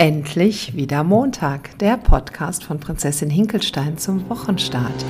Endlich wieder Montag, der Podcast von Prinzessin Hinkelstein zum Wochenstart.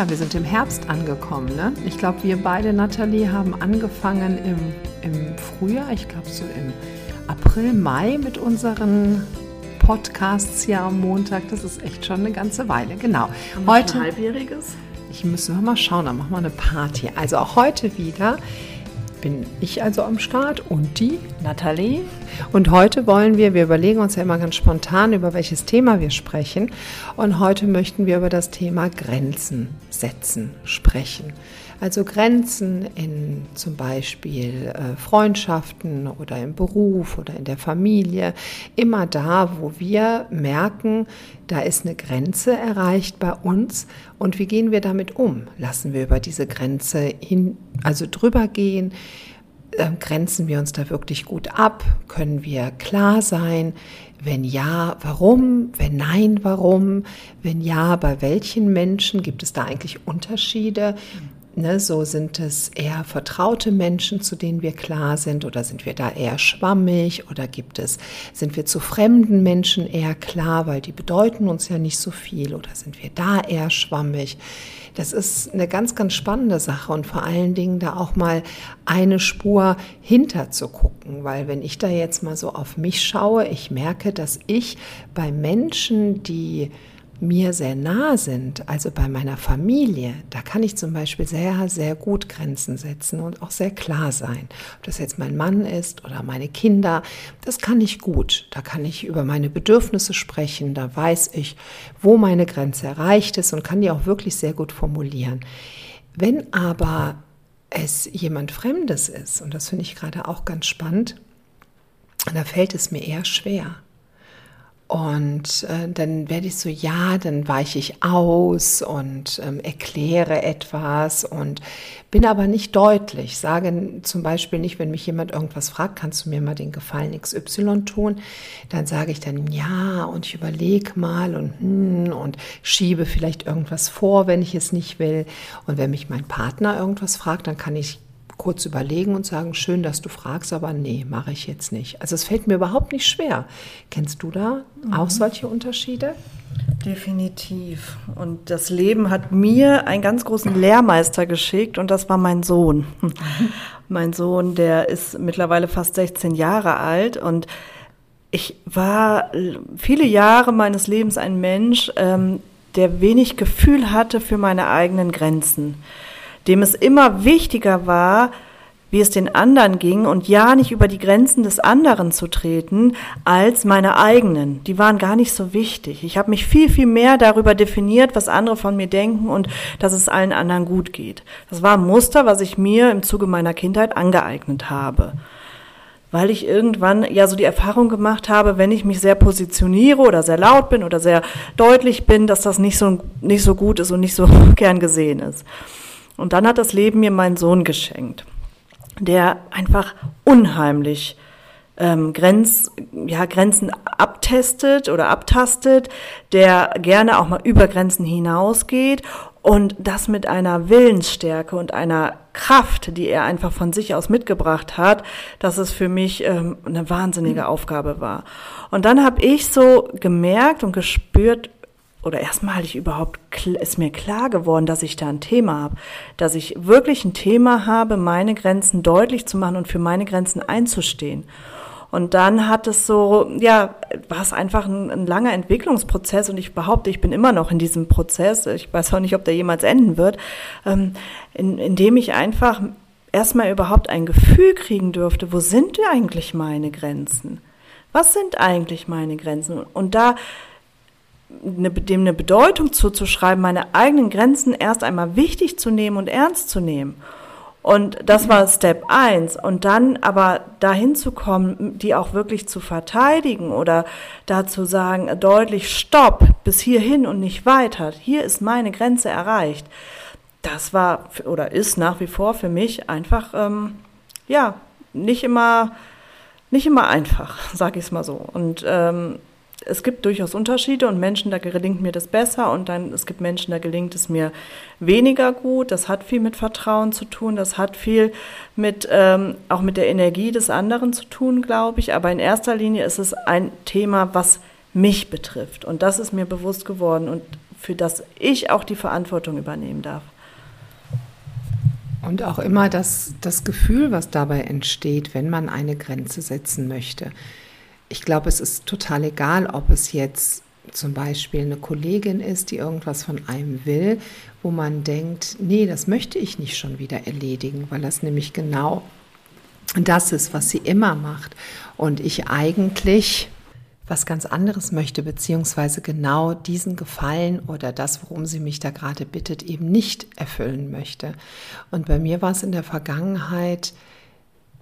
Ja, wir sind im Herbst angekommen. Ne? Ich glaube, wir beide, Nathalie, haben angefangen im, im Frühjahr, ich glaube so im April, Mai mit unseren Podcasts hier am Montag. Das ist echt schon eine ganze Weile, genau. Heute. Ein halbjähriges? Ich müssen mal schauen, dann machen wir eine Party. Also auch heute wieder bin ich also am Start und die Nathalie. Und heute wollen wir, wir überlegen uns ja immer ganz spontan, über welches Thema wir sprechen. Und heute möchten wir über das Thema Grenzen setzen sprechen. Also Grenzen in zum Beispiel äh, Freundschaften oder im Beruf oder in der Familie. Immer da, wo wir merken, da ist eine Grenze erreicht bei uns und wie gehen wir damit um? Lassen wir über diese Grenze hin, also drüber gehen? Ähm, grenzen wir uns da wirklich gut ab? Können wir klar sein? Wenn ja, warum? Wenn nein, warum? Wenn ja, bei welchen Menschen gibt es da eigentlich Unterschiede? Ne, so sind es eher vertraute Menschen, zu denen wir klar sind, oder sind wir da eher schwammig, oder gibt es, sind wir zu fremden Menschen eher klar, weil die bedeuten uns ja nicht so viel, oder sind wir da eher schwammig? Das ist eine ganz, ganz spannende Sache und vor allen Dingen da auch mal eine Spur hinter zu gucken, weil wenn ich da jetzt mal so auf mich schaue, ich merke, dass ich bei Menschen, die mir sehr nah sind, also bei meiner Familie, da kann ich zum Beispiel sehr, sehr gut Grenzen setzen und auch sehr klar sein. Ob das jetzt mein Mann ist oder meine Kinder, das kann ich gut. Da kann ich über meine Bedürfnisse sprechen, da weiß ich, wo meine Grenze erreicht ist und kann die auch wirklich sehr gut formulieren. Wenn aber es jemand Fremdes ist, und das finde ich gerade auch ganz spannend, da fällt es mir eher schwer. Und äh, dann werde ich so, ja, dann weiche ich aus und ähm, erkläre etwas und bin aber nicht deutlich. Sage zum Beispiel nicht, wenn mich jemand irgendwas fragt, kannst du mir mal den Gefallen XY tun? Dann sage ich dann ja und ich überlege mal und hm, und schiebe vielleicht irgendwas vor, wenn ich es nicht will. Und wenn mich mein Partner irgendwas fragt, dann kann ich kurz überlegen und sagen, schön, dass du fragst, aber nee, mache ich jetzt nicht. Also es fällt mir überhaupt nicht schwer. Kennst du da mhm. auch solche Unterschiede? Definitiv. Und das Leben hat mir einen ganz großen Lehrmeister geschickt und das war mein Sohn. mein Sohn, der ist mittlerweile fast 16 Jahre alt und ich war viele Jahre meines Lebens ein Mensch, ähm, der wenig Gefühl hatte für meine eigenen Grenzen dem es immer wichtiger war, wie es den anderen ging und ja nicht über die Grenzen des anderen zu treten als meine eigenen. Die waren gar nicht so wichtig. Ich habe mich viel, viel mehr darüber definiert, was andere von mir denken und dass es allen anderen gut geht. Das war ein Muster, was ich mir im Zuge meiner Kindheit angeeignet habe. Weil ich irgendwann ja so die Erfahrung gemacht habe, wenn ich mich sehr positioniere oder sehr laut bin oder sehr deutlich bin, dass das nicht so, nicht so gut ist und nicht so gern gesehen ist. Und dann hat das Leben mir meinen Sohn geschenkt, der einfach unheimlich ähm, Grenz, ja, Grenzen abtestet oder abtastet, der gerne auch mal über Grenzen hinausgeht und das mit einer Willensstärke und einer Kraft, die er einfach von sich aus mitgebracht hat, dass es für mich ähm, eine wahnsinnige Aufgabe war. Und dann habe ich so gemerkt und gespürt, oder erstmal ich überhaupt ist mir klar geworden, dass ich da ein Thema habe, dass ich wirklich ein Thema habe, meine Grenzen deutlich zu machen und für meine Grenzen einzustehen. Und dann hat es so, ja, war es einfach ein, ein, langer Entwicklungsprozess und ich behaupte, ich bin immer noch in diesem Prozess. Ich weiß auch nicht, ob der jemals enden wird, ähm, in, dem ich einfach erstmal überhaupt ein Gefühl kriegen dürfte, wo sind eigentlich meine Grenzen? Was sind eigentlich meine Grenzen? Und da eine, dem eine Bedeutung zuzuschreiben, meine eigenen Grenzen erst einmal wichtig zu nehmen und ernst zu nehmen. Und das war Step eins. Und dann aber dahin zu kommen, die auch wirklich zu verteidigen oder dazu sagen, deutlich Stopp, bis hierhin und nicht weiter. Hier ist meine Grenze erreicht. Das war oder ist nach wie vor für mich einfach, ähm, ja, nicht immer, nicht immer einfach, sage ich es mal so. Und ähm, es gibt durchaus Unterschiede und Menschen, da gelingt mir das besser und dann es gibt Menschen, da gelingt es mir weniger gut. Das hat viel mit Vertrauen zu tun, das hat viel mit ähm, auch mit der Energie des anderen zu tun, glaube ich. Aber in erster Linie ist es ein Thema, was mich betrifft und das ist mir bewusst geworden und für das ich auch die Verantwortung übernehmen darf. Und auch immer das, das Gefühl, was dabei entsteht, wenn man eine Grenze setzen möchte ich glaube, es ist total egal, ob es jetzt zum Beispiel eine Kollegin ist, die irgendwas von einem will, wo man denkt, nee, das möchte ich nicht schon wieder erledigen, weil das nämlich genau das ist, was sie immer macht. Und ich eigentlich was ganz anderes möchte, beziehungsweise genau diesen Gefallen oder das, worum sie mich da gerade bittet, eben nicht erfüllen möchte. Und bei mir war es in der Vergangenheit,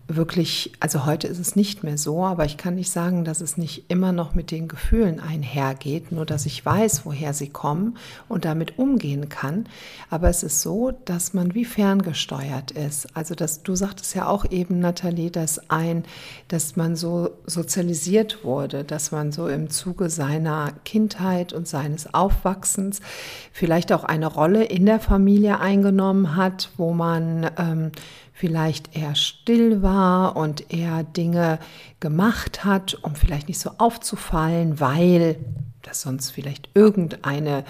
wirklich, also heute ist es nicht mehr so, aber ich kann nicht sagen, dass es nicht immer noch mit den Gefühlen einhergeht, nur dass ich weiß, woher sie kommen und damit umgehen kann. Aber es ist so, dass man wie ferngesteuert ist. Also dass du sagtest ja auch eben, Nathalie, dass ein, dass man so sozialisiert wurde, dass man so im Zuge seiner Kindheit und seines Aufwachsens vielleicht auch eine Rolle in der Familie eingenommen hat, wo man ähm, vielleicht eher still war und eher Dinge gemacht hat, um vielleicht nicht so aufzufallen, weil das sonst vielleicht irgendeine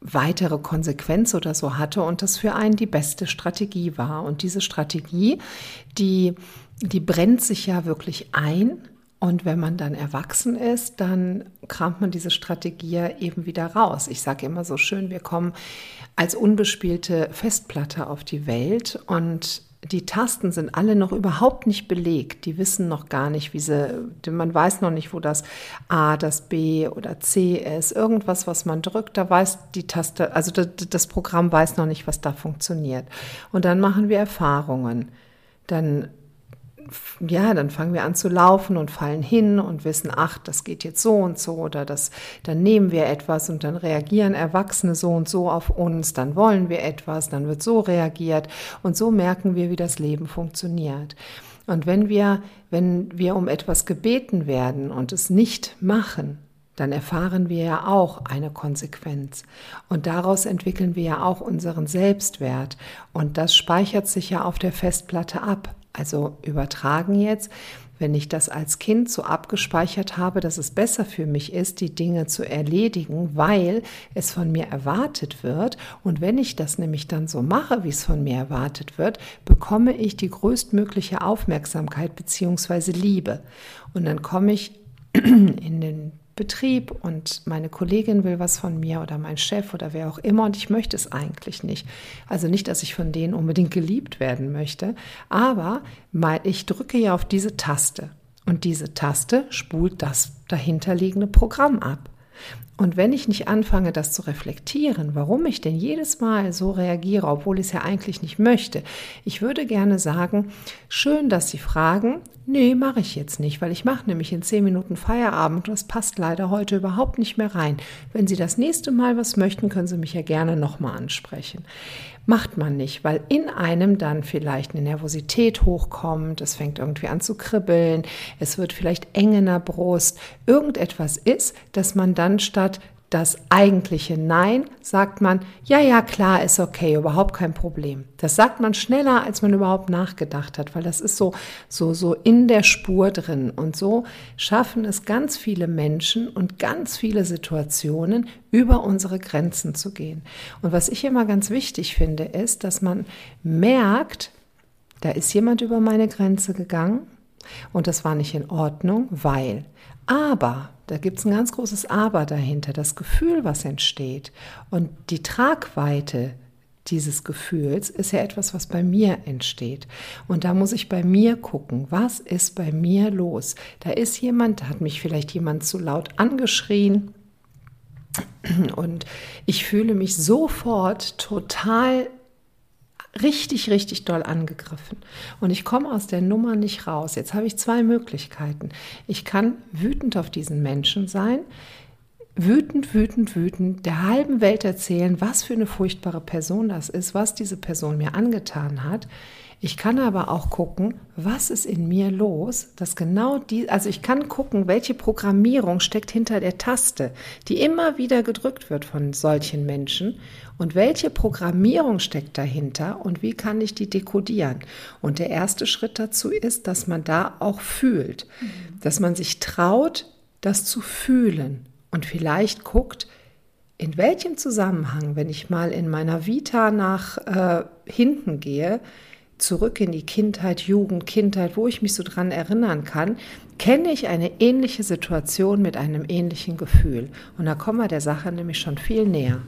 weitere Konsequenz oder so hatte und das für einen die beste Strategie war. Und diese Strategie, die, die brennt sich ja wirklich ein. Und wenn man dann erwachsen ist, dann kramt man diese Strategie eben wieder raus. Ich sage immer so schön, wir kommen als unbespielte Festplatte auf die Welt und die Tasten sind alle noch überhaupt nicht belegt. Die wissen noch gar nicht, wie sie, man weiß noch nicht, wo das A, das B oder C ist. Irgendwas, was man drückt, da weiß die Taste, also das Programm weiß noch nicht, was da funktioniert. Und dann machen wir Erfahrungen. Dann ja, dann fangen wir an zu laufen und fallen hin und wissen, ach, das geht jetzt so und so oder das, dann nehmen wir etwas und dann reagieren Erwachsene so und so auf uns, dann wollen wir etwas, dann wird so reagiert und so merken wir, wie das Leben funktioniert. Und wenn wir, wenn wir um etwas gebeten werden und es nicht machen, dann erfahren wir ja auch eine Konsequenz. Und daraus entwickeln wir ja auch unseren Selbstwert. Und das speichert sich ja auf der Festplatte ab. Also übertragen jetzt, wenn ich das als Kind so abgespeichert habe, dass es besser für mich ist, die Dinge zu erledigen, weil es von mir erwartet wird. Und wenn ich das nämlich dann so mache, wie es von mir erwartet wird, bekomme ich die größtmögliche Aufmerksamkeit bzw. Liebe. Und dann komme ich in den Betrieb und meine Kollegin will was von mir oder mein Chef oder wer auch immer und ich möchte es eigentlich nicht. Also nicht, dass ich von denen unbedingt geliebt werden möchte, aber ich drücke ja auf diese Taste und diese Taste spult das dahinterliegende Programm ab. Und wenn ich nicht anfange, das zu reflektieren, warum ich denn jedes Mal so reagiere, obwohl ich es ja eigentlich nicht möchte, ich würde gerne sagen, schön, dass Sie fragen, nee, mache ich jetzt nicht, weil ich mache nämlich in zehn Minuten Feierabend und das passt leider heute überhaupt nicht mehr rein. Wenn Sie das nächste Mal was möchten, können Sie mich ja gerne nochmal ansprechen. Macht man nicht, weil in einem dann vielleicht eine Nervosität hochkommt, es fängt irgendwie an zu kribbeln, es wird vielleicht eng in der Brust, irgendetwas ist, dass man dann statt das eigentliche Nein sagt man, ja, ja, klar, ist okay, überhaupt kein Problem. Das sagt man schneller, als man überhaupt nachgedacht hat, weil das ist so, so, so in der Spur drin. Und so schaffen es ganz viele Menschen und ganz viele Situationen, über unsere Grenzen zu gehen. Und was ich immer ganz wichtig finde, ist, dass man merkt, da ist jemand über meine Grenze gegangen und das war nicht in Ordnung, weil. Aber da gibt es ein ganz großes Aber dahinter, das Gefühl, was entsteht und die Tragweite dieses Gefühls ist ja etwas, was bei mir entsteht. Und da muss ich bei mir gucken, was ist bei mir los? Da ist jemand, da hat mich vielleicht jemand zu laut angeschrien Und ich fühle mich sofort total richtig, richtig doll angegriffen. Und ich komme aus der Nummer nicht raus. Jetzt habe ich zwei Möglichkeiten. Ich kann wütend auf diesen Menschen sein, wütend, wütend, wütend der halben Welt erzählen, was für eine furchtbare Person das ist, was diese Person mir angetan hat. Ich kann aber auch gucken, was ist in mir los, dass genau die, also ich kann gucken, welche Programmierung steckt hinter der Taste, die immer wieder gedrückt wird von solchen Menschen und welche Programmierung steckt dahinter und wie kann ich die dekodieren. Und der erste Schritt dazu ist, dass man da auch fühlt, mhm. dass man sich traut, das zu fühlen und vielleicht guckt, in welchem Zusammenhang, wenn ich mal in meiner Vita nach äh, hinten gehe, zurück in die Kindheit, Jugend, Kindheit, wo ich mich so dran erinnern kann, kenne ich eine ähnliche Situation mit einem ähnlichen Gefühl. Und da kommen wir der Sache nämlich schon viel näher.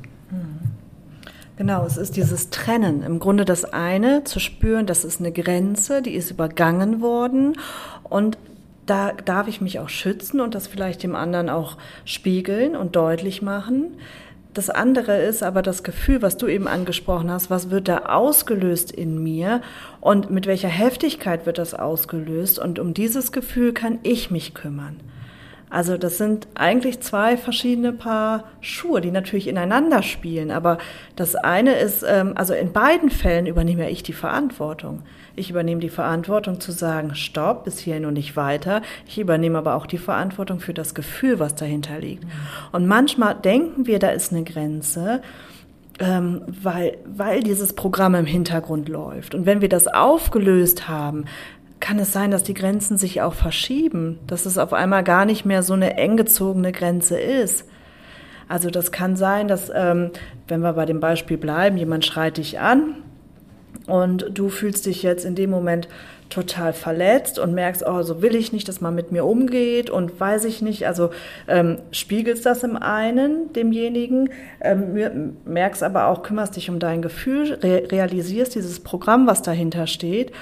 Genau, es ist dieses Trennen. Im Grunde das eine, zu spüren, das ist eine Grenze, die ist übergangen worden. Und da darf ich mich auch schützen und das vielleicht dem anderen auch spiegeln und deutlich machen. Das andere ist aber das Gefühl, was du eben angesprochen hast, was wird da ausgelöst in mir und mit welcher Heftigkeit wird das ausgelöst und um dieses Gefühl kann ich mich kümmern. Also das sind eigentlich zwei verschiedene Paar Schuhe, die natürlich ineinander spielen. Aber das eine ist, ähm, also in beiden Fällen übernehme ich die Verantwortung. Ich übernehme die Verantwortung zu sagen, stopp, bis hierhin und nicht weiter. Ich übernehme aber auch die Verantwortung für das Gefühl, was dahinter liegt. Und manchmal denken wir, da ist eine Grenze. Ähm, weil, weil dieses Programm im Hintergrund läuft. Und wenn wir das aufgelöst haben, kann es sein, dass die Grenzen sich auch verschieben, dass es auf einmal gar nicht mehr so eine eng gezogene Grenze ist. Also das kann sein, dass, ähm, wenn wir bei dem Beispiel bleiben, jemand schreit dich an und du fühlst dich jetzt in dem Moment total verletzt und merkst, oh, so will ich nicht, dass man mit mir umgeht und weiß ich nicht, also ähm, spiegelst das im einen, demjenigen, ähm, merkst aber auch, kümmerst dich um dein Gefühl, re realisierst dieses Programm, was dahinter steht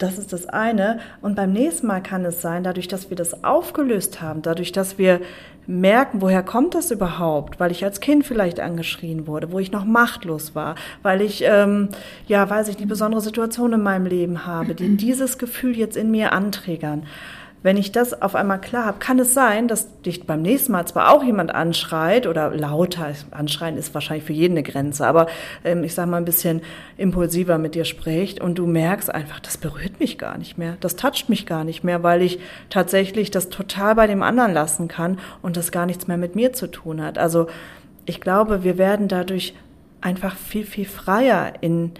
das ist das eine. Und beim nächsten Mal kann es sein, dadurch, dass wir das aufgelöst haben, dadurch, dass wir merken, woher kommt das überhaupt, weil ich als Kind vielleicht angeschrien wurde, wo ich noch machtlos war, weil ich, ähm, ja, weiß ich, die besondere Situation in meinem Leben habe, die dieses Gefühl jetzt in mir anträgern. Wenn ich das auf einmal klar habe, kann es sein, dass dich beim nächsten Mal zwar auch jemand anschreit oder lauter, anschreien ist wahrscheinlich für jeden eine Grenze, aber ähm, ich sage mal ein bisschen impulsiver mit dir spricht und du merkst einfach, das berührt mich gar nicht mehr, das toucht mich gar nicht mehr, weil ich tatsächlich das total bei dem anderen lassen kann und das gar nichts mehr mit mir zu tun hat. Also ich glaube, wir werden dadurch einfach viel, viel freier in,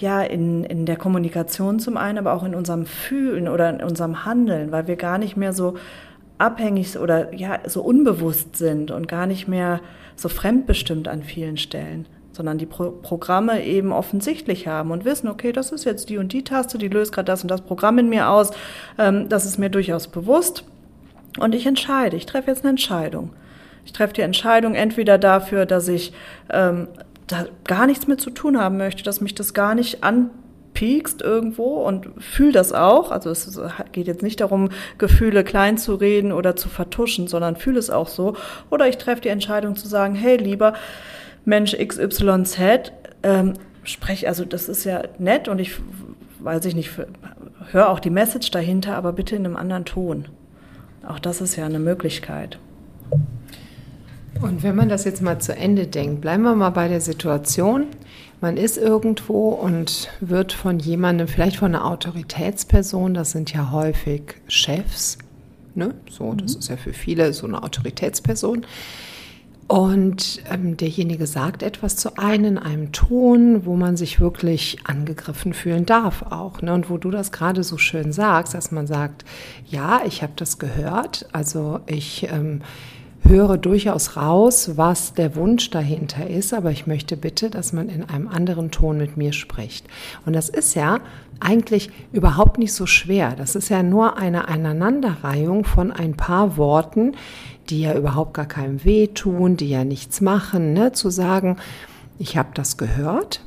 ja, in, in der Kommunikation zum einen, aber auch in unserem Fühlen oder in unserem Handeln, weil wir gar nicht mehr so abhängig oder ja, so unbewusst sind und gar nicht mehr so fremdbestimmt an vielen Stellen, sondern die Pro Programme eben offensichtlich haben und wissen, okay, das ist jetzt die und die Taste, die löst gerade das und das Programm in mir aus, ähm, das ist mir durchaus bewusst und ich entscheide, ich treffe jetzt eine Entscheidung. Ich treffe die Entscheidung entweder dafür, dass ich ähm, da gar nichts mit zu tun haben möchte, dass mich das gar nicht anpiekst irgendwo und fühle das auch. Also es geht jetzt nicht darum, Gefühle klein zu reden oder zu vertuschen, sondern fühle es auch so. Oder ich treffe die Entscheidung zu sagen, hey, lieber Mensch XYZ, ähm, sprech, also das ist ja nett und ich weiß ich nicht, höre auch die Message dahinter, aber bitte in einem anderen Ton. Auch das ist ja eine Möglichkeit. Und wenn man das jetzt mal zu Ende denkt, bleiben wir mal bei der Situation. Man ist irgendwo und wird von jemandem, vielleicht von einer Autoritätsperson, das sind ja häufig Chefs, ne? So, das mhm. ist ja für viele so eine Autoritätsperson. Und ähm, derjenige sagt etwas zu einem in einem Ton, wo man sich wirklich angegriffen fühlen darf auch. Ne? Und wo du das gerade so schön sagst, dass man sagt, ja, ich habe das gehört, also ich ähm, höre durchaus raus, was der Wunsch dahinter ist, aber ich möchte bitte, dass man in einem anderen Ton mit mir spricht. Und das ist ja eigentlich überhaupt nicht so schwer. Das ist ja nur eine Aneinanderreihung von ein paar Worten, die ja überhaupt gar keinem wehtun, die ja nichts machen, ne? zu sagen, ich habe das gehört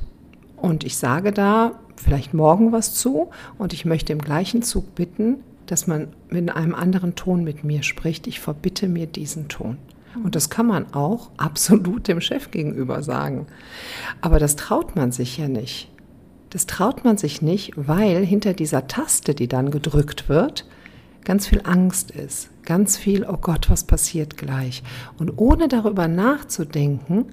und ich sage da vielleicht morgen was zu und ich möchte im gleichen Zug bitten, dass man in einem anderen Ton mit mir spricht. Ich verbitte mir diesen Ton. Und das kann man auch absolut dem Chef gegenüber sagen. Aber das traut man sich ja nicht. Das traut man sich nicht, weil hinter dieser Taste, die dann gedrückt wird, ganz viel Angst ist, ganz viel, oh Gott, was passiert gleich. Und ohne darüber nachzudenken,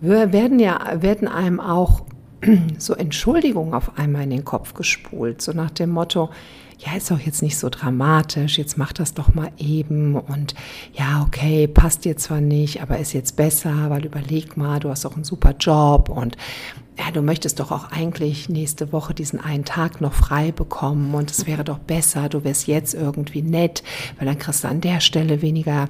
werden ja, werden einem auch so Entschuldigungen auf einmal in den Kopf gespult, so nach dem Motto, ja, ist doch jetzt nicht so dramatisch, jetzt mach das doch mal eben und ja, okay, passt dir zwar nicht, aber ist jetzt besser, weil überleg mal, du hast doch einen super Job und ja, du möchtest doch auch eigentlich nächste Woche diesen einen Tag noch frei bekommen und es wäre doch besser, du wärst jetzt irgendwie nett, weil dann kriegst du an der Stelle weniger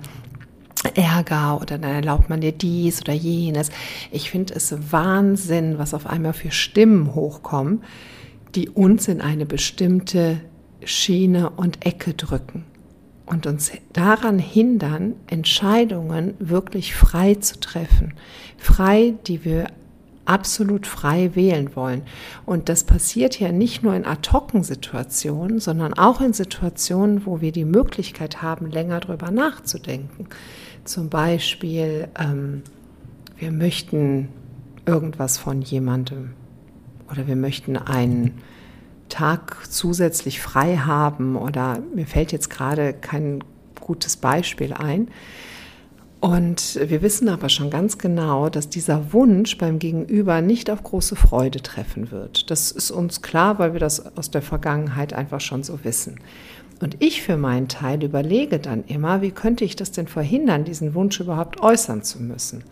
Ärger oder dann erlaubt man dir dies oder jenes. Ich finde es Wahnsinn, was auf einmal für Stimmen hochkommen, die uns in eine bestimmte Schiene und Ecke drücken und uns daran hindern, Entscheidungen wirklich frei zu treffen. Frei, die wir absolut frei wählen wollen. Und das passiert ja nicht nur in Ad-hoc-Situationen, sondern auch in Situationen, wo wir die Möglichkeit haben, länger drüber nachzudenken. Zum Beispiel, ähm, wir möchten irgendwas von jemandem oder wir möchten einen Tag zusätzlich frei haben oder mir fällt jetzt gerade kein gutes Beispiel ein. Und wir wissen aber schon ganz genau, dass dieser Wunsch beim Gegenüber nicht auf große Freude treffen wird. Das ist uns klar, weil wir das aus der Vergangenheit einfach schon so wissen. Und ich für meinen Teil überlege dann immer, wie könnte ich das denn verhindern, diesen Wunsch überhaupt äußern zu müssen?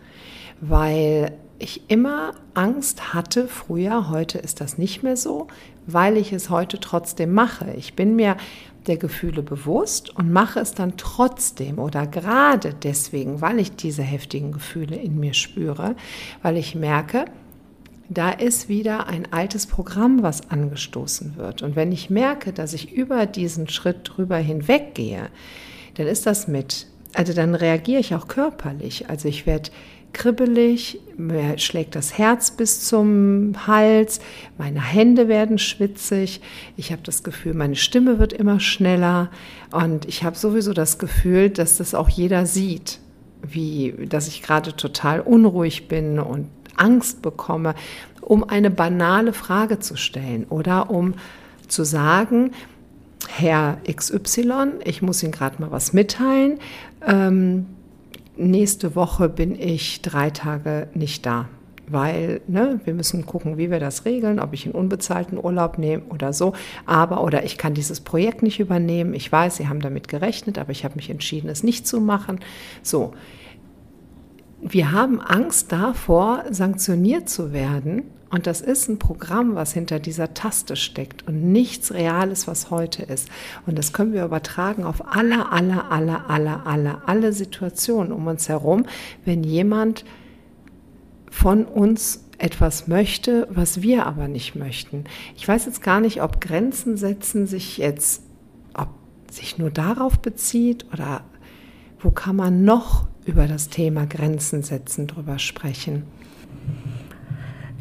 Weil ich immer Angst hatte früher, heute ist das nicht mehr so, weil ich es heute trotzdem mache. Ich bin mir der Gefühle bewusst und mache es dann trotzdem oder gerade deswegen, weil ich diese heftigen Gefühle in mir spüre, weil ich merke, da ist wieder ein altes Programm, was angestoßen wird. Und wenn ich merke, dass ich über diesen Schritt drüber hinweggehe, dann ist das mit, also dann reagiere ich auch körperlich. Also ich werde kribbelig, mir schlägt das Herz bis zum Hals, meine Hände werden schwitzig, ich habe das Gefühl, meine Stimme wird immer schneller und ich habe sowieso das Gefühl, dass das auch jeder sieht, wie, dass ich gerade total unruhig bin und Angst bekomme, um eine banale Frage zu stellen oder um zu sagen, Herr XY, ich muss Ihnen gerade mal was mitteilen. Ähm, nächste Woche bin ich drei Tage nicht da, weil ne, wir müssen gucken, wie wir das regeln, ob ich einen unbezahlten Urlaub nehme oder so. Aber oder ich kann dieses Projekt nicht übernehmen. Ich weiß, Sie haben damit gerechnet, aber ich habe mich entschieden, es nicht zu machen. So. Wir haben Angst davor, sanktioniert zu werden. Und das ist ein Programm, was hinter dieser Taste steckt und nichts Reales, was heute ist. Und das können wir übertragen auf alle, alle, alle, alle, alle, alle Situationen um uns herum, wenn jemand von uns etwas möchte, was wir aber nicht möchten. Ich weiß jetzt gar nicht, ob Grenzen setzen sich jetzt, ob sich nur darauf bezieht oder wo kann man noch über das Thema Grenzen setzen drüber sprechen.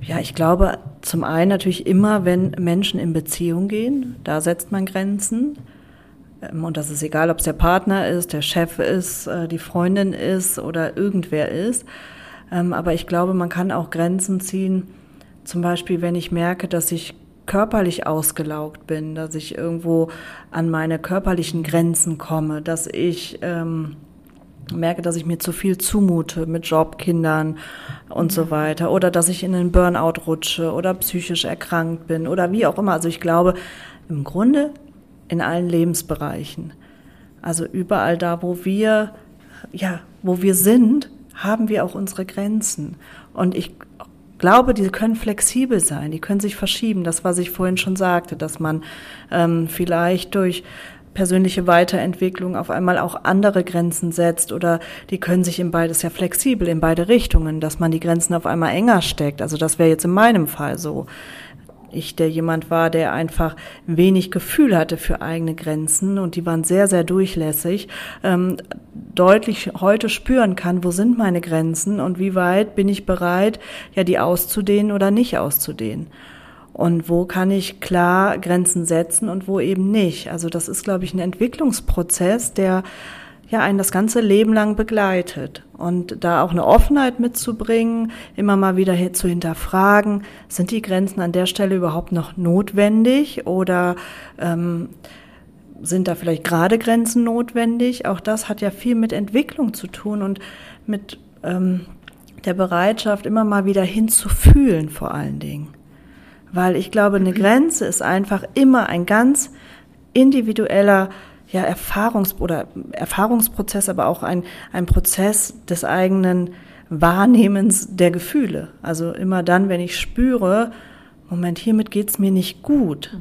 Ja, ich glaube, zum einen natürlich immer, wenn Menschen in Beziehung gehen, da setzt man Grenzen. Ähm, und das ist egal, ob es der Partner ist, der Chef ist, äh, die Freundin ist oder irgendwer ist. Ähm, aber ich glaube, man kann auch Grenzen ziehen. Zum Beispiel, wenn ich merke, dass ich körperlich ausgelaugt bin, dass ich irgendwo an meine körperlichen Grenzen komme, dass ich ähm, merke, dass ich mir zu viel zumute mit Job, Kindern und so weiter oder dass ich in einen Burnout rutsche oder psychisch erkrankt bin oder wie auch immer. Also ich glaube, im Grunde in allen Lebensbereichen. Also überall da, wo wir, ja, wo wir sind, haben wir auch unsere Grenzen. Und ich glaube, die können flexibel sein, die können sich verschieben. Das, was ich vorhin schon sagte, dass man ähm, vielleicht durch persönliche Weiterentwicklung auf einmal auch andere Grenzen setzt oder die können sich in beides ja flexibel in beide Richtungen, dass man die Grenzen auf einmal enger steckt. Also das wäre jetzt in meinem Fall so. Ich, der jemand war, der einfach wenig Gefühl hatte für eigene Grenzen und die waren sehr, sehr durchlässig, ähm, deutlich heute spüren kann, wo sind meine Grenzen und wie weit bin ich bereit, ja, die auszudehnen oder nicht auszudehnen und wo kann ich klar Grenzen setzen und wo eben nicht. Also das ist, glaube ich, ein Entwicklungsprozess, der ja einen das ganze Leben lang begleitet. Und da auch eine Offenheit mitzubringen, immer mal wieder zu hinterfragen, sind die Grenzen an der Stelle überhaupt noch notwendig oder ähm, sind da vielleicht gerade Grenzen notwendig? Auch das hat ja viel mit Entwicklung zu tun und mit ähm, der Bereitschaft, immer mal wieder hinzufühlen vor allen Dingen. Weil ich glaube, eine Grenze ist einfach immer ein ganz individueller ja, Erfahrungs- oder Erfahrungsprozess, aber auch ein, ein Prozess des eigenen Wahrnehmens der Gefühle. Also immer dann, wenn ich spüre, Moment, hiermit geht's mir nicht gut,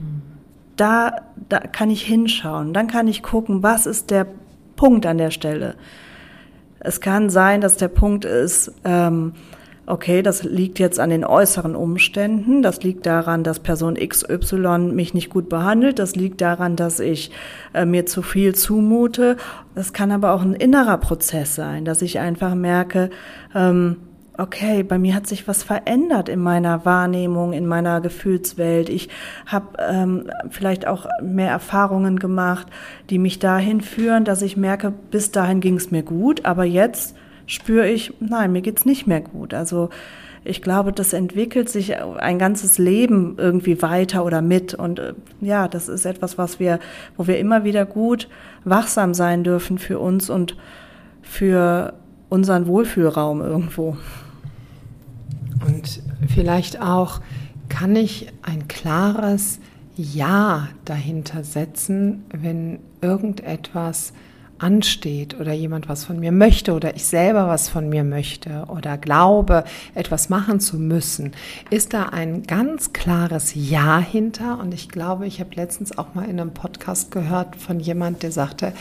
da, da kann ich hinschauen, dann kann ich gucken, was ist der Punkt an der Stelle. Es kann sein, dass der Punkt ist, ähm, okay, das liegt jetzt an den äußeren Umständen, das liegt daran, dass Person XY mich nicht gut behandelt, das liegt daran, dass ich äh, mir zu viel zumute. Das kann aber auch ein innerer Prozess sein, dass ich einfach merke, ähm, okay, bei mir hat sich was verändert in meiner Wahrnehmung, in meiner Gefühlswelt. Ich habe ähm, vielleicht auch mehr Erfahrungen gemacht, die mich dahin führen, dass ich merke, bis dahin ging es mir gut, aber jetzt spüre ich, nein, mir geht's nicht mehr gut. Also ich glaube, das entwickelt sich ein ganzes Leben irgendwie weiter oder mit. Und äh, ja, das ist etwas, was wir, wo wir immer wieder gut wachsam sein dürfen für uns und für unseren Wohlfühlraum irgendwo. Und vielleicht auch, kann ich ein klares Ja dahinter setzen, wenn irgendetwas ansteht oder jemand was von mir möchte oder ich selber was von mir möchte oder glaube, etwas machen zu müssen, ist da ein ganz klares Ja hinter. Und ich glaube, ich habe letztens auch mal in einem Podcast gehört von jemand, der sagte,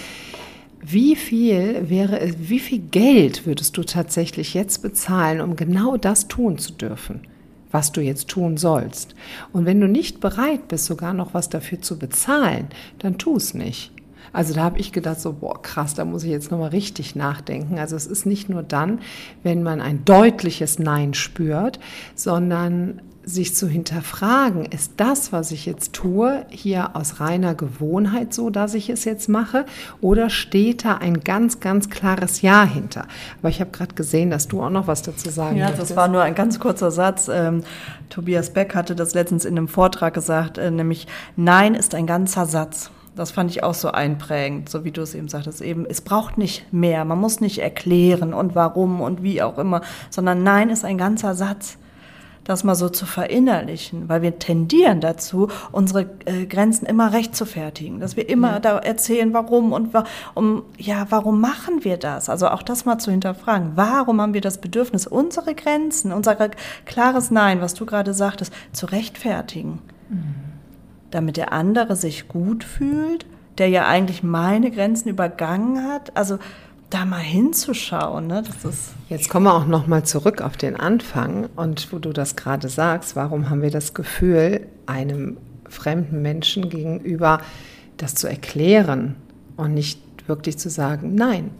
wie viel wäre es, wie viel Geld würdest du tatsächlich jetzt bezahlen, um genau das tun zu dürfen? was du jetzt tun sollst. Und wenn du nicht bereit bist, sogar noch was dafür zu bezahlen, dann tu es nicht. Also da habe ich gedacht, so, boah, krass, da muss ich jetzt nochmal richtig nachdenken. Also es ist nicht nur dann, wenn man ein deutliches Nein spürt, sondern sich zu hinterfragen, ist das, was ich jetzt tue, hier aus reiner Gewohnheit so, dass ich es jetzt mache, oder steht da ein ganz, ganz klares Ja hinter? Aber ich habe gerade gesehen, dass du auch noch was dazu sagen Ja, möchtest. das war nur ein ganz kurzer Satz. Ähm, Tobias Beck hatte das letztens in einem Vortrag gesagt, äh, nämlich Nein ist ein ganzer Satz. Das fand ich auch so einprägend, so wie du es eben sagtest. Eben, es braucht nicht mehr. Man muss nicht erklären und warum und wie auch immer, sondern Nein ist ein ganzer Satz. Das mal so zu verinnerlichen, weil wir tendieren dazu, unsere äh, Grenzen immer recht zu fertigen, dass wir immer ja. da erzählen, warum und wa um, ja, warum machen wir das? Also auch das mal zu hinterfragen. Warum haben wir das Bedürfnis, unsere Grenzen, unser klares Nein, was du gerade sagtest, zu rechtfertigen? Mhm damit der andere sich gut fühlt, der ja eigentlich meine Grenzen übergangen hat. Also da mal hinzuschauen, ne? Das ist Jetzt kommen wir auch noch mal zurück auf den Anfang und wo du das gerade sagst, warum haben wir das Gefühl, einem fremden Menschen gegenüber das zu erklären und nicht wirklich zu sagen, nein,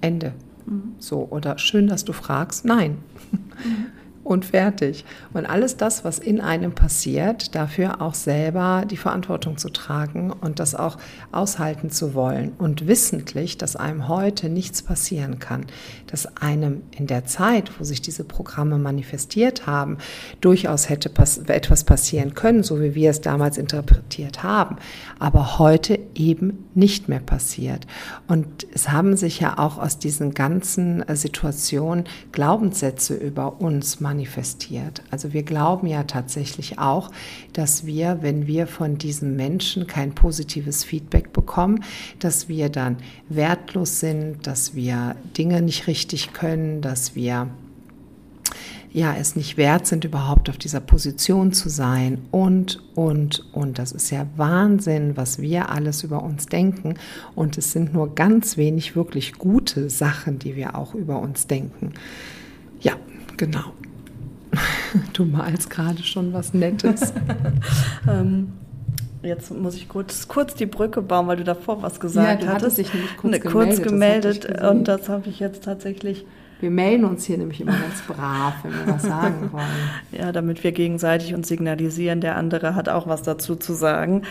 Ende. Mhm. So oder schön, dass du fragst, nein. Mhm und fertig. Und alles das, was in einem passiert, dafür auch selber die Verantwortung zu tragen und das auch aushalten zu wollen und wissentlich, dass einem heute nichts passieren kann, dass einem in der Zeit, wo sich diese Programme manifestiert haben, durchaus hätte etwas passieren können, so wie wir es damals interpretiert haben, aber heute eben nicht mehr passiert. Und es haben sich ja auch aus diesen ganzen äh, Situationen Glaubenssätze über uns manifestiert manifestiert. Also wir glauben ja tatsächlich auch, dass wir, wenn wir von diesem Menschen kein positives Feedback bekommen, dass wir dann wertlos sind, dass wir Dinge nicht richtig können, dass wir ja, es nicht wert sind, überhaupt auf dieser Position zu sein und, und, und. Das ist ja Wahnsinn, was wir alles über uns denken. Und es sind nur ganz wenig wirklich gute Sachen, die wir auch über uns denken. Ja, genau. Du malst gerade schon was Nettes. ähm, jetzt muss ich kurz, kurz die Brücke bauen, weil du davor was gesagt ja, du hattest. dich nämlich kurz ne, gemeldet. Kurz gemeldet das und das habe ich jetzt tatsächlich. Wir melden uns hier nämlich immer ganz brav, wenn wir was sagen wollen. Ja, damit wir gegenseitig uns signalisieren, der andere hat auch was dazu zu sagen.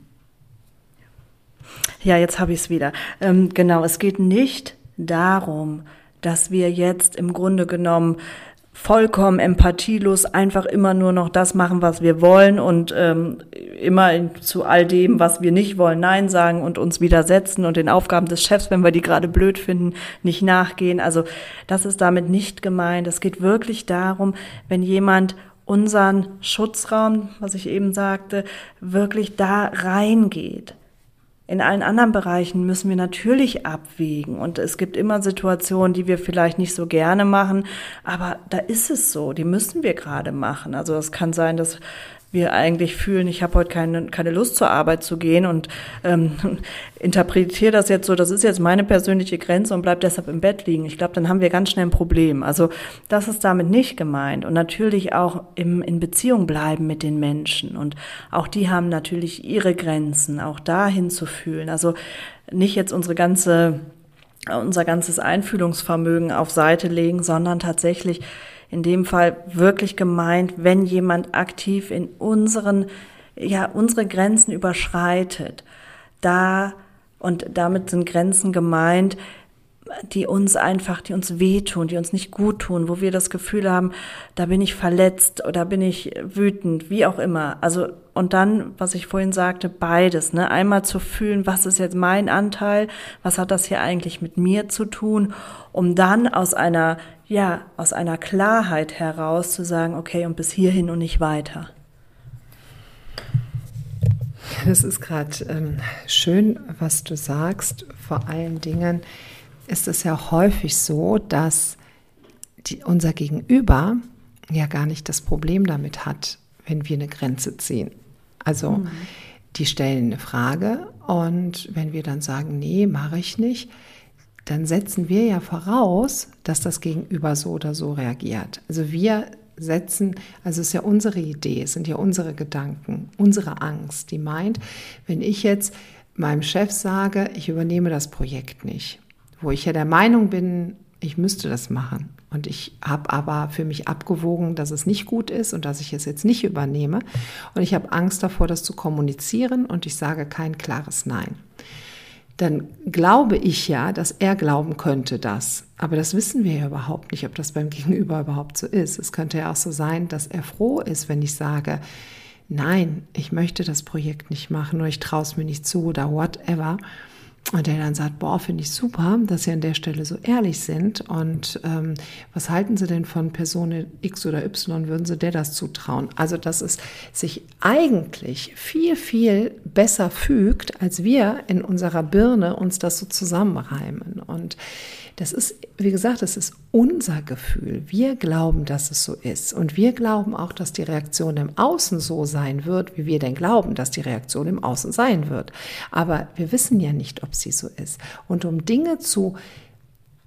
Ja, jetzt habe ich es wieder. Ähm, genau, es geht nicht darum, dass wir jetzt im Grunde genommen vollkommen empathielos einfach immer nur noch das machen, was wir wollen und ähm, immer in, zu all dem, was wir nicht wollen, Nein sagen und uns widersetzen und den Aufgaben des Chefs, wenn wir die gerade blöd finden, nicht nachgehen. Also das ist damit nicht gemeint. Es geht wirklich darum, wenn jemand unseren Schutzraum, was ich eben sagte, wirklich da reingeht in allen anderen Bereichen müssen wir natürlich abwägen. Und es gibt immer Situationen, die wir vielleicht nicht so gerne machen. Aber da ist es so. Die müssen wir gerade machen. Also es kann sein, dass wir eigentlich fühlen, ich habe heute keine, keine Lust zur Arbeit zu gehen und ähm, interpretiere das jetzt so, das ist jetzt meine persönliche Grenze und bleib deshalb im Bett liegen. Ich glaube, dann haben wir ganz schnell ein Problem. Also das ist damit nicht gemeint. Und natürlich auch im, in Beziehung bleiben mit den Menschen. Und auch die haben natürlich ihre Grenzen, auch dahin zu fühlen. Also nicht jetzt unsere ganze unser ganzes Einfühlungsvermögen auf Seite legen, sondern tatsächlich in dem Fall wirklich gemeint, wenn jemand aktiv in unseren, ja, unsere Grenzen überschreitet. Da, und damit sind Grenzen gemeint, die uns einfach, die uns wehtun, die uns nicht gut tun, wo wir das Gefühl haben, da bin ich verletzt oder bin ich wütend, wie auch immer. Also, und dann, was ich vorhin sagte, beides, ne? Einmal zu fühlen, was ist jetzt mein Anteil? Was hat das hier eigentlich mit mir zu tun? Um dann aus einer, ja, aus einer Klarheit heraus zu sagen, okay, und bis hierhin und nicht weiter. Das ist gerade ähm, schön, was du sagst. Vor allen Dingen, ist es ja häufig so, dass die, unser Gegenüber ja gar nicht das Problem damit hat, wenn wir eine Grenze ziehen. Also mhm. die stellen eine Frage und wenn wir dann sagen, nee, mache ich nicht, dann setzen wir ja voraus, dass das Gegenüber so oder so reagiert. Also wir setzen, also es ist ja unsere Idee, es sind ja unsere Gedanken, unsere Angst, die meint, wenn ich jetzt meinem Chef sage, ich übernehme das Projekt nicht, wo ich ja der Meinung bin, ich müsste das machen. Und ich habe aber für mich abgewogen, dass es nicht gut ist und dass ich es jetzt nicht übernehme. Und ich habe Angst davor, das zu kommunizieren und ich sage kein klares Nein. Dann glaube ich ja, dass er glauben könnte das. Aber das wissen wir ja überhaupt nicht, ob das beim Gegenüber überhaupt so ist. Es könnte ja auch so sein, dass er froh ist, wenn ich sage, nein, ich möchte das Projekt nicht machen oder ich traue es mir nicht zu oder whatever. Und der dann sagt, boah, finde ich super, dass Sie an der Stelle so ehrlich sind. Und ähm, was halten Sie denn von Person X oder Y? Würden Sie der das zutrauen? Also, dass es sich eigentlich viel, viel besser fügt, als wir in unserer Birne uns das so zusammenreimen. Und das ist, wie gesagt, das ist unser Gefühl. Wir glauben, dass es so ist. Und wir glauben auch, dass die Reaktion im Außen so sein wird, wie wir denn glauben, dass die Reaktion im Außen sein wird. Aber wir wissen ja nicht, ob sie so ist. Und um Dinge zu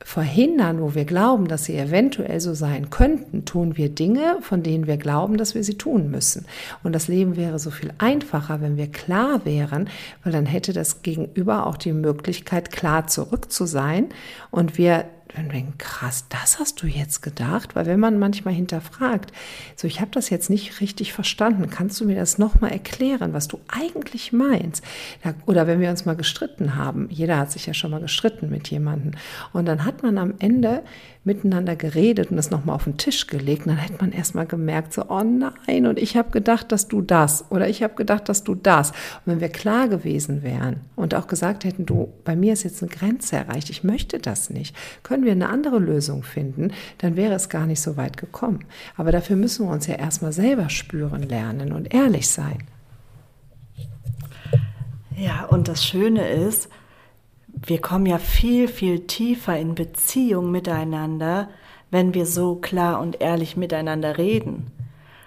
verhindern, wo wir glauben, dass sie eventuell so sein könnten, tun wir Dinge, von denen wir glauben, dass wir sie tun müssen. Und das Leben wäre so viel einfacher, wenn wir klar wären, weil dann hätte das Gegenüber auch die Möglichkeit, klar zurück zu sein und wir dann denken, krass, das hast du jetzt gedacht? Weil wenn man manchmal hinterfragt, so ich habe das jetzt nicht richtig verstanden, kannst du mir das nochmal erklären, was du eigentlich meinst? Oder wenn wir uns mal gestritten haben, jeder hat sich ja schon mal gestritten mit jemandem und dann hat man am Ende miteinander geredet und das nochmal auf den Tisch gelegt, dann hätte man erstmal gemerkt, so, oh nein, und ich habe gedacht, dass du das oder ich habe gedacht, dass du das. Und wenn wir klar gewesen wären und auch gesagt hätten, du, bei mir ist jetzt eine Grenze erreicht, ich möchte das nicht, können wir eine andere Lösung finden, dann wäre es gar nicht so weit gekommen. Aber dafür müssen wir uns ja erstmal selber spüren lernen und ehrlich sein. Ja, und das Schöne ist, wir kommen ja viel, viel tiefer in Beziehung miteinander, wenn wir so klar und ehrlich miteinander reden.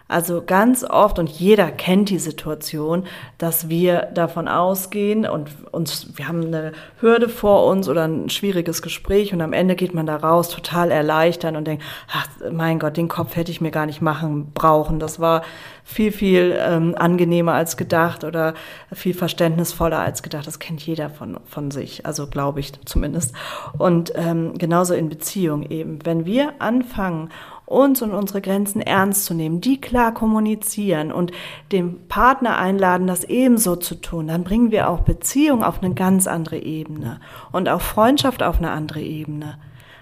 Also ganz oft und jeder kennt die Situation, dass wir davon ausgehen und uns, wir haben eine Hürde vor uns oder ein schwieriges Gespräch und am Ende geht man da raus total erleichtert und denkt, ach mein Gott, den Kopf hätte ich mir gar nicht machen brauchen. Das war viel, viel ähm, angenehmer als gedacht oder viel verständnisvoller als gedacht. Das kennt jeder von, von sich, also glaube ich zumindest. Und ähm, genauso in Beziehung eben. Wenn wir anfangen, uns und unsere Grenzen ernst zu nehmen, die klar kommunizieren und den Partner einladen, das ebenso zu tun, dann bringen wir auch Beziehung auf eine ganz andere Ebene und auch Freundschaft auf eine andere Ebene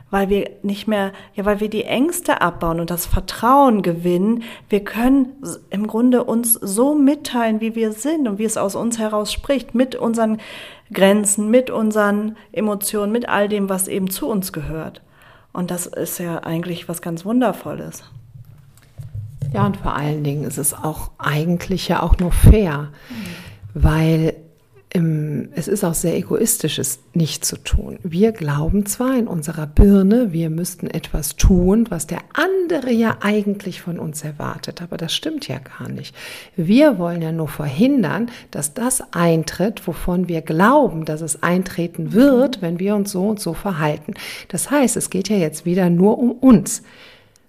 weil wir nicht mehr, ja, weil wir die Ängste abbauen und das Vertrauen gewinnen. Wir können im Grunde uns so mitteilen, wie wir sind und wie es aus uns heraus spricht, mit unseren Grenzen, mit unseren Emotionen, mit all dem, was eben zu uns gehört. Und das ist ja eigentlich was ganz Wundervolles. Ja, und vor allen Dingen ist es auch eigentlich ja auch nur fair, mhm. weil es ist auch sehr egoistisch, es nicht zu tun. Wir glauben zwar in unserer Birne, wir müssten etwas tun, was der andere ja eigentlich von uns erwartet, aber das stimmt ja gar nicht. Wir wollen ja nur verhindern, dass das eintritt, wovon wir glauben, dass es eintreten wird, wenn wir uns so und so verhalten. Das heißt, es geht ja jetzt wieder nur um uns.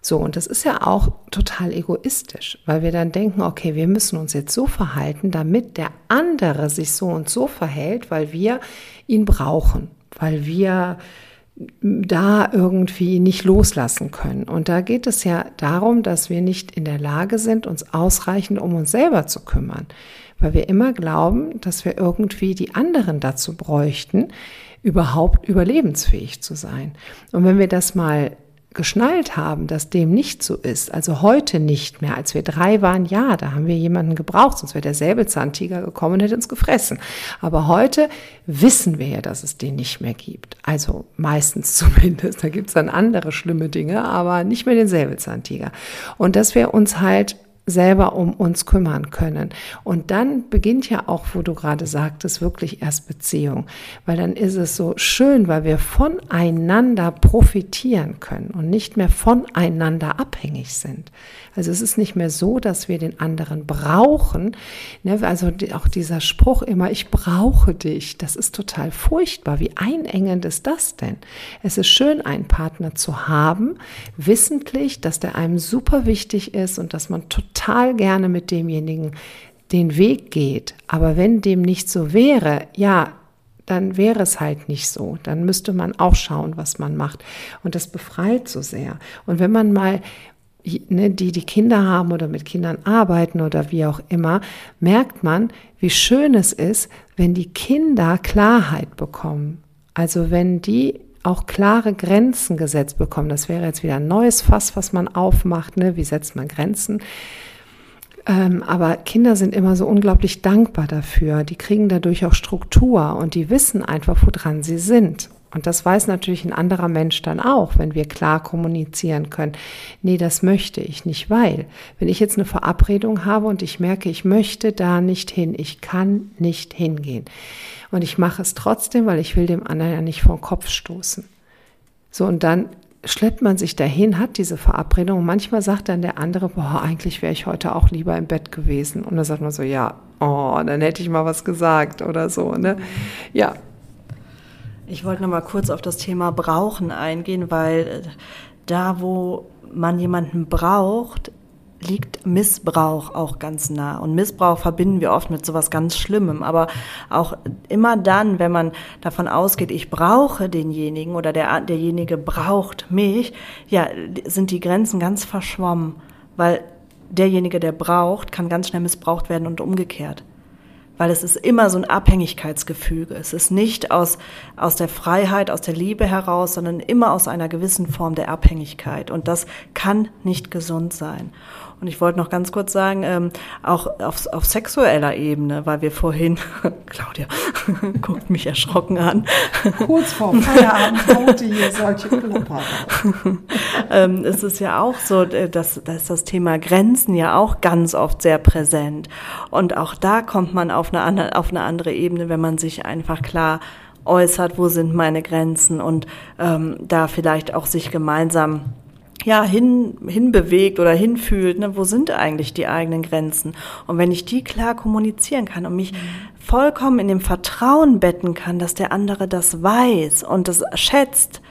So, und das ist ja auch total egoistisch, weil wir dann denken, okay, wir müssen uns jetzt so verhalten, damit der andere sich so und so verhält, weil wir ihn brauchen, weil wir da irgendwie nicht loslassen können. Und da geht es ja darum, dass wir nicht in der Lage sind, uns ausreichend um uns selber zu kümmern, weil wir immer glauben, dass wir irgendwie die anderen dazu bräuchten, überhaupt überlebensfähig zu sein. Und wenn wir das mal geschnallt haben, dass dem nicht so ist, also heute nicht mehr, als wir drei waren, ja, da haben wir jemanden gebraucht, sonst wäre der Säbelzahntiger gekommen und hätte uns gefressen. Aber heute wissen wir ja, dass es den nicht mehr gibt. Also meistens zumindest. Da gibt es dann andere schlimme Dinge, aber nicht mehr den Säbelzahntiger. Und dass wir uns halt selber um uns kümmern können. Und dann beginnt ja auch, wo du gerade sagtest, wirklich erst Beziehung. Weil dann ist es so schön, weil wir voneinander profitieren können und nicht mehr voneinander abhängig sind. Also es ist nicht mehr so, dass wir den anderen brauchen. Ne? Also auch dieser Spruch immer, ich brauche dich, das ist total furchtbar. Wie einengend ist das denn? Es ist schön, einen Partner zu haben, wissentlich, dass der einem super wichtig ist und dass man total gerne mit demjenigen den Weg geht. Aber wenn dem nicht so wäre, ja, dann wäre es halt nicht so. Dann müsste man auch schauen, was man macht. Und das befreit so sehr. Und wenn man mal ne, die die Kinder haben oder mit Kindern arbeiten oder wie auch immer, merkt man, wie schön es ist, wenn die Kinder Klarheit bekommen. Also wenn die auch klare Grenzen gesetzt bekommen. Das wäre jetzt wieder ein neues Fass, was man aufmacht. Ne? Wie setzt man Grenzen? Ähm, aber Kinder sind immer so unglaublich dankbar dafür. Die kriegen dadurch auch Struktur und die wissen einfach, woran sie sind. Und das weiß natürlich ein anderer Mensch dann auch, wenn wir klar kommunizieren können. Nee, das möchte ich nicht, weil wenn ich jetzt eine Verabredung habe und ich merke, ich möchte da nicht hin, ich kann nicht hingehen. Und ich mache es trotzdem, weil ich will dem anderen ja nicht den Kopf stoßen. So, und dann schleppt man sich dahin, hat diese Verabredung. Manchmal sagt dann der andere, boah, eigentlich wäre ich heute auch lieber im Bett gewesen. Und dann sagt man so, ja, oh, dann hätte ich mal was gesagt oder so, ne? Ja, ich wollte noch mal kurz auf das Thema Brauchen eingehen, weil äh, da, wo man jemanden braucht, liegt Missbrauch auch ganz nah. Und Missbrauch verbinden wir oft mit sowas ganz Schlimmem. Aber auch immer dann, wenn man davon ausgeht, ich brauche denjenigen oder der, derjenige braucht mich, ja, sind die Grenzen ganz verschwommen. Weil derjenige, der braucht, kann ganz schnell missbraucht werden und umgekehrt weil es ist immer so ein Abhängigkeitsgefüge. Es ist nicht aus, aus der Freiheit, aus der Liebe heraus, sondern immer aus einer gewissen Form der Abhängigkeit. Und das kann nicht gesund sein. Und ich wollte noch ganz kurz sagen, ähm, auch auf, auf sexueller Ebene, weil wir vorhin, Claudia guckt mich erschrocken an. Kurz vor Feierabend haute hier solche Klopper ähm, Es ist ja auch so, äh, dass, dass das Thema Grenzen ja auch ganz oft sehr präsent. Und auch da kommt man auf eine, andere, auf eine andere Ebene, wenn man sich einfach klar äußert, wo sind meine Grenzen und ähm, da vielleicht auch sich gemeinsam ja, hin, hinbewegt oder hinfühlt, ne, wo sind eigentlich die eigenen Grenzen? Und wenn ich die klar kommunizieren kann und mich vollkommen in dem Vertrauen betten kann, dass der andere das weiß und das schätzt,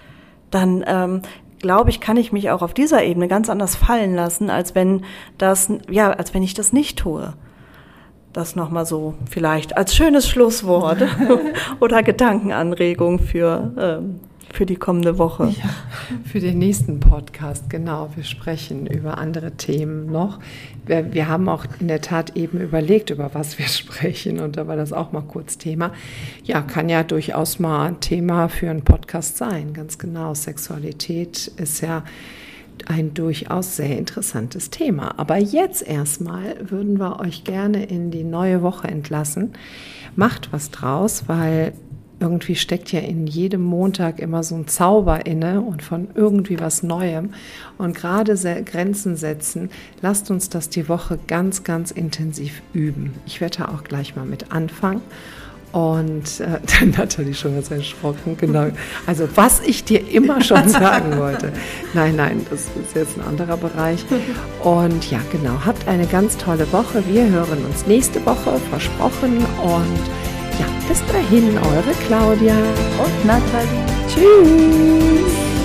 dann ähm, glaube ich, kann ich mich auch auf dieser Ebene ganz anders fallen lassen, als wenn das, ja, als wenn ich das nicht tue. Das nochmal so vielleicht als schönes Schlusswort oder Gedankenanregung für, ähm, für die kommende Woche. Ja, für den nächsten Podcast, genau. Wir sprechen über andere Themen noch. Wir, wir, haben auch in der Tat eben überlegt, über was wir sprechen und da war das auch mal kurz Thema. Ja, kann ja durchaus mal Thema für einen Podcast sein, ganz genau. Sexualität ist ja ein durchaus sehr interessantes Thema. Aber jetzt erstmal würden wir euch gerne in die neue Woche entlassen. Macht was draus, weil irgendwie steckt ja in jedem Montag immer so ein Zauber inne und von irgendwie was Neuem. Und gerade Grenzen setzen, lasst uns das die Woche ganz, ganz intensiv üben. Ich werde da auch gleich mal mit anfangen. Und äh, dann Nathalie schon ganz erschrocken, genau. Also was ich dir immer schon sagen wollte. Nein, nein, das ist jetzt ein anderer Bereich. Und ja, genau, habt eine ganz tolle Woche. Wir hören uns nächste Woche, versprochen. Und bis dahin, eure Claudia und Nathalie. Tschüss.